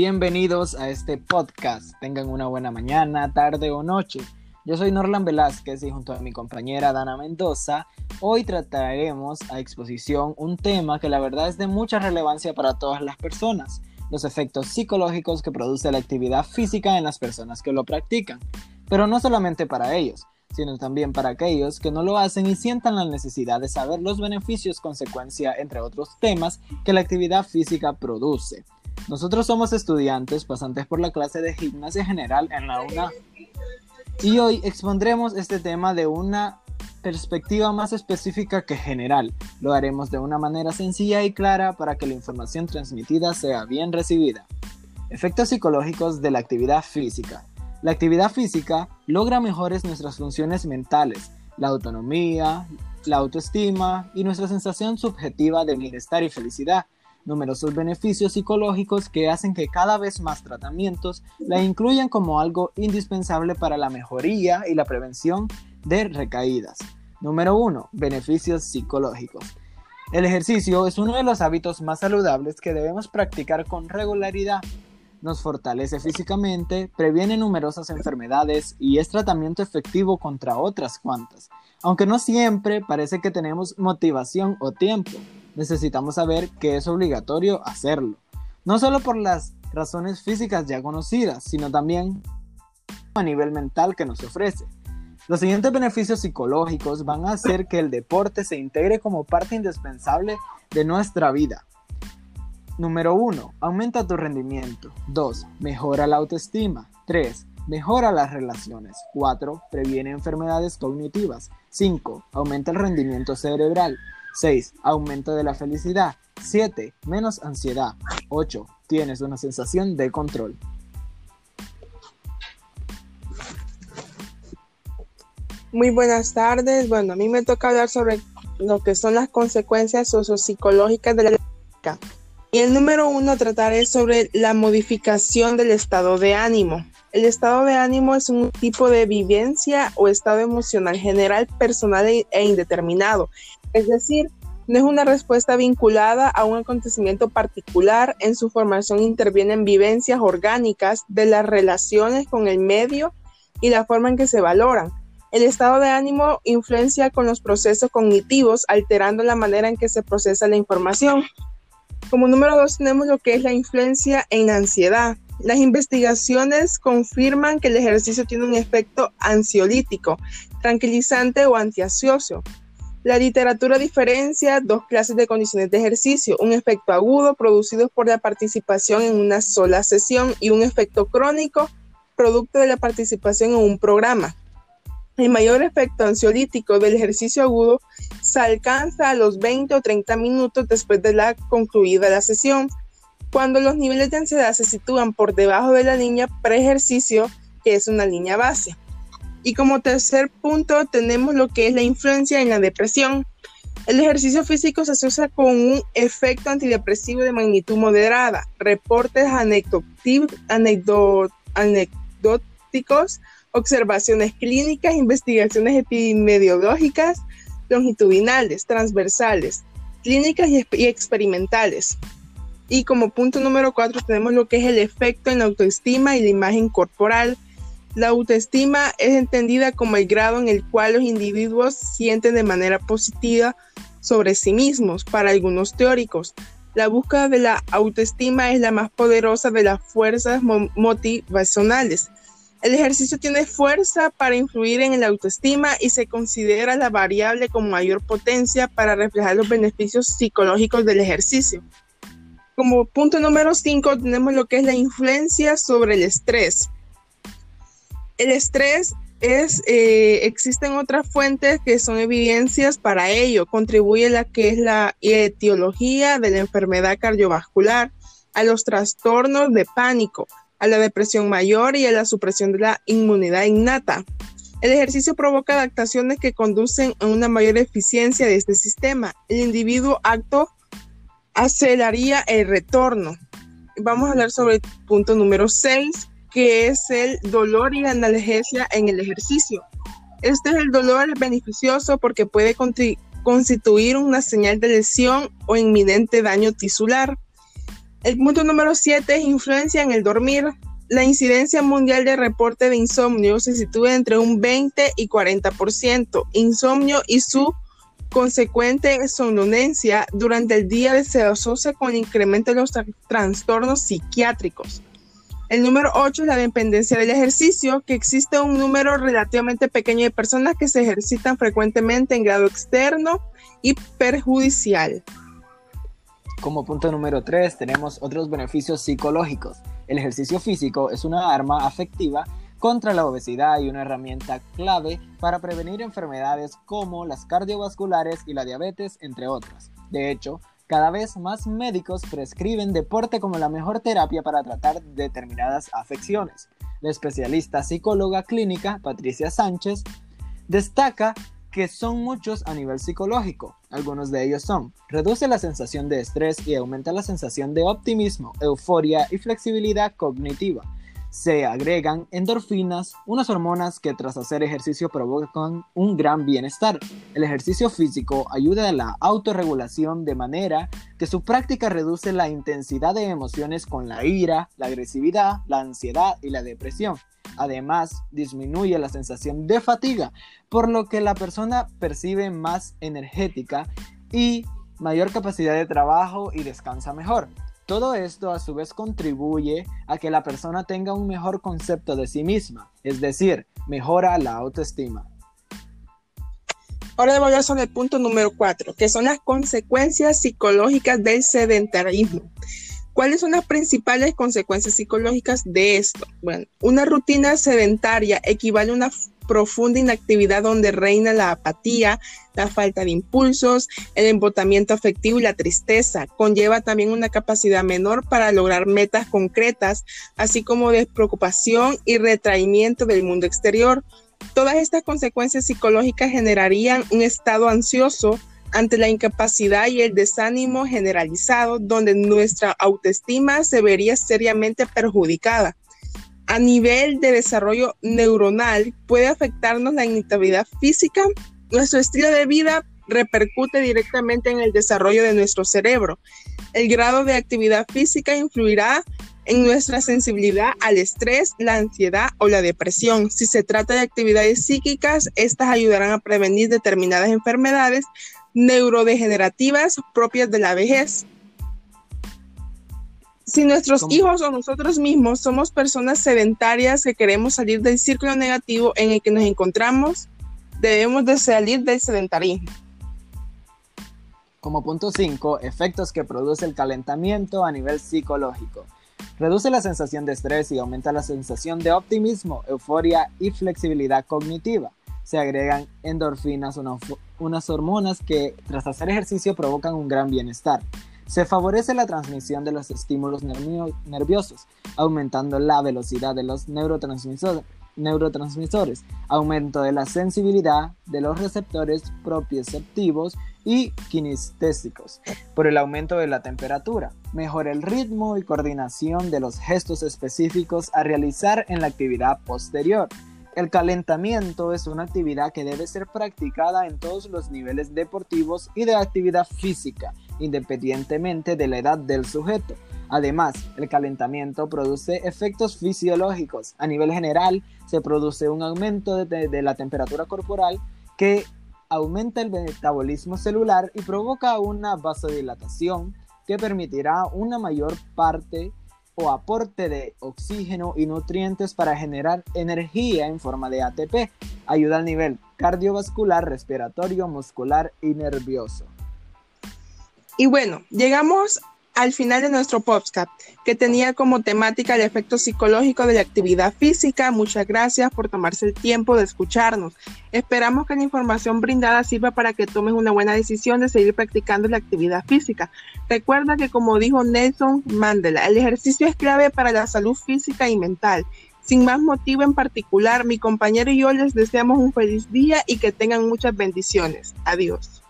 Bienvenidos a este podcast. Tengan una buena mañana, tarde o noche. Yo soy Norlan Velázquez y junto a mi compañera Dana Mendoza, hoy trataremos a exposición un tema que la verdad es de mucha relevancia para todas las personas, los efectos psicológicos que produce la actividad física en las personas que lo practican, pero no solamente para ellos, sino también para aquellos que no lo hacen y sientan la necesidad de saber los beneficios, consecuencia, entre otros temas, que la actividad física produce. Nosotros somos estudiantes pasantes por la clase de gimnasia general en la UNA y hoy expondremos este tema de una perspectiva más específica que general. Lo haremos de una manera sencilla y clara para que la información transmitida sea bien recibida. Efectos psicológicos de la actividad física. La actividad física logra mejores nuestras funciones mentales, la autonomía, la autoestima y nuestra sensación subjetiva de bienestar y felicidad numerosos beneficios psicológicos que hacen que cada vez más tratamientos la incluyan como algo indispensable para la mejoría y la prevención de recaídas. Número 1. Beneficios psicológicos. El ejercicio es uno de los hábitos más saludables que debemos practicar con regularidad. Nos fortalece físicamente, previene numerosas enfermedades y es tratamiento efectivo contra otras cuantas, aunque no siempre parece que tenemos motivación o tiempo necesitamos saber que es obligatorio hacerlo. No solo por las razones físicas ya conocidas, sino también a nivel mental que nos ofrece. Los siguientes beneficios psicológicos van a hacer que el deporte se integre como parte indispensable de nuestra vida. Número 1. Aumenta tu rendimiento. 2. Mejora la autoestima. 3. Mejora las relaciones. 4. Previene enfermedades cognitivas. 5. Aumenta el rendimiento cerebral. 6. Aumento de la felicidad. 7. Menos ansiedad. 8. Tienes una sensación de control. Muy buenas tardes. Bueno, a mí me toca hablar sobre lo que son las consecuencias sociopsicológicas de la y el número uno trataré sobre la modificación del estado de ánimo. El estado de ánimo es un tipo de vivencia o estado emocional general, personal e, e indeterminado. Es decir, no es una respuesta vinculada a un acontecimiento particular. En su formación intervienen vivencias orgánicas de las relaciones con el medio y la forma en que se valoran. El estado de ánimo influencia con los procesos cognitivos, alterando la manera en que se procesa la información. Como número dos tenemos lo que es la influencia en ansiedad. Las investigaciones confirman que el ejercicio tiene un efecto ansiolítico, tranquilizante o antiansioso. La literatura diferencia dos clases de condiciones de ejercicio, un efecto agudo producido por la participación en una sola sesión y un efecto crónico producto de la participación en un programa. El mayor efecto ansiolítico del ejercicio agudo se alcanza a los 20 o 30 minutos después de la concluida la sesión, cuando los niveles de ansiedad se sitúan por debajo de la línea pre-ejercicio, que es una línea base. Y como tercer punto tenemos lo que es la influencia en la depresión. El ejercicio físico se asocia con un efecto antidepresivo de magnitud moderada. Reportes anecdóticos observaciones clínicas, investigaciones epidemiológicas longitudinales, transversales, clínicas y, experimentales. Y como punto número cuatro tenemos lo que es el efecto en la autoestima y la imagen corporal. La autoestima es entendida como el grado en el cual los individuos sienten de manera positiva sobre sí mismos. Para algunos teóricos, la búsqueda de la autoestima es la más poderosa de las fuerzas motivacionales el ejercicio tiene fuerza para influir en la autoestima y se considera la variable con mayor potencia para reflejar los beneficios psicológicos del ejercicio. Como punto número 5 tenemos lo que es la influencia sobre el estrés. El estrés es, eh, existen otras fuentes que son evidencias para ello. Contribuye la que es la etiología de la enfermedad cardiovascular, a los trastornos de pánico, a la depresión mayor y a la supresión de la inmunidad innata. El ejercicio provoca adaptaciones que conducen a una mayor eficiencia de este sistema. El individuo acto aceleraría el retorno. Vamos a hablar sobre el punto número 6, que es el dolor y la analgesia en el ejercicio. Este es el dolor beneficioso porque puede constituir una señal de lesión o inminente daño tisular. El punto número 7 es influencia en el dormir. La incidencia mundial de reporte de insomnio se sitúa entre un 20 y 40%. Insomnio y su consecuente somnolencia durante el día se asocia con el incremento de los trastornos psiquiátricos. El número 8 es la dependencia del ejercicio, que existe un número relativamente pequeño de personas que se ejercitan frecuentemente en grado externo y perjudicial. Como punto número 3 tenemos otros beneficios psicológicos. El ejercicio físico es una arma afectiva contra la obesidad y una herramienta clave para prevenir enfermedades como las cardiovasculares y la diabetes, entre otras. De hecho, cada vez más médicos prescriben deporte como la mejor terapia para tratar determinadas afecciones. La especialista psicóloga clínica Patricia Sánchez destaca que son muchos a nivel psicológico. Algunos de ellos son, reduce la sensación de estrés y aumenta la sensación de optimismo, euforia y flexibilidad cognitiva se agregan endorfinas, unas hormonas que tras hacer ejercicio provocan un gran bienestar. El ejercicio físico ayuda a la autorregulación de manera que su práctica reduce la intensidad de emociones con la ira, la agresividad, la ansiedad y la depresión. Además, disminuye la sensación de fatiga, por lo que la persona percibe más energética y mayor capacidad de trabajo y descansa mejor. Todo esto a su vez contribuye a que la persona tenga un mejor concepto de sí misma, es decir, mejora la autoestima. Ahora voy a hablar sobre el punto número 4, que son las consecuencias psicológicas del sedentarismo. ¿Cuáles son las principales consecuencias psicológicas de esto? Bueno, una rutina sedentaria equivale a una profunda inactividad donde reina la apatía, la falta de impulsos, el embotamiento afectivo y la tristeza. Conlleva también una capacidad menor para lograr metas concretas, así como despreocupación y retraimiento del mundo exterior. Todas estas consecuencias psicológicas generarían un estado ansioso, ante la incapacidad y el desánimo generalizado, donde nuestra autoestima se vería seriamente perjudicada. A nivel de desarrollo neuronal puede afectarnos la inactividad física. Nuestro estilo de vida repercute directamente en el desarrollo de nuestro cerebro. El grado de actividad física influirá en nuestra sensibilidad al estrés, la ansiedad o la depresión. Si se trata de actividades psíquicas, estas ayudarán a prevenir determinadas enfermedades neurodegenerativas propias de la vejez. Si nuestros hijos o nosotros mismos somos personas sedentarias que queremos salir del círculo negativo en el que nos encontramos, debemos de salir del sedentarismo. Como punto 5, efectos que produce el calentamiento a nivel psicológico. Reduce la sensación de estrés y aumenta la sensación de optimismo, euforia y flexibilidad cognitiva. Se agregan endorfinas, unas hormonas que tras hacer ejercicio provocan un gran bienestar. Se favorece la transmisión de los estímulos nerviosos, aumentando la velocidad de los neurotransmisores, aumento de la sensibilidad de los receptores propioceptivos y kinestésicos, por el aumento de la temperatura, mejora el ritmo y coordinación de los gestos específicos a realizar en la actividad posterior, el calentamiento es una actividad que debe ser practicada en todos los niveles deportivos y de actividad física, independientemente de la edad del sujeto. Además, el calentamiento produce efectos fisiológicos. A nivel general, se produce un aumento de, la temperatura corporal que aumenta el metabolismo celular y provoca una vasodilatación que permitirá una mayor parte o aporte de oxígeno y nutrientes para generar energía en forma de ATP. Ayuda al nivel cardiovascular, respiratorio, muscular y nervioso. Y bueno, llegamos al final de nuestro podcast, que tenía como temática el efecto psicológico de la actividad física. Muchas gracias por tomarse el tiempo de escucharnos. Esperamos que la información brindada sirva para que tomes una buena decisión de seguir practicando la actividad física. Recuerda que como dijo Nelson Mandela, el ejercicio es clave para la salud física y mental. Sin más motivo en particular, mi compañero y yo les deseamos un feliz día y que tengan muchas bendiciones. Adiós.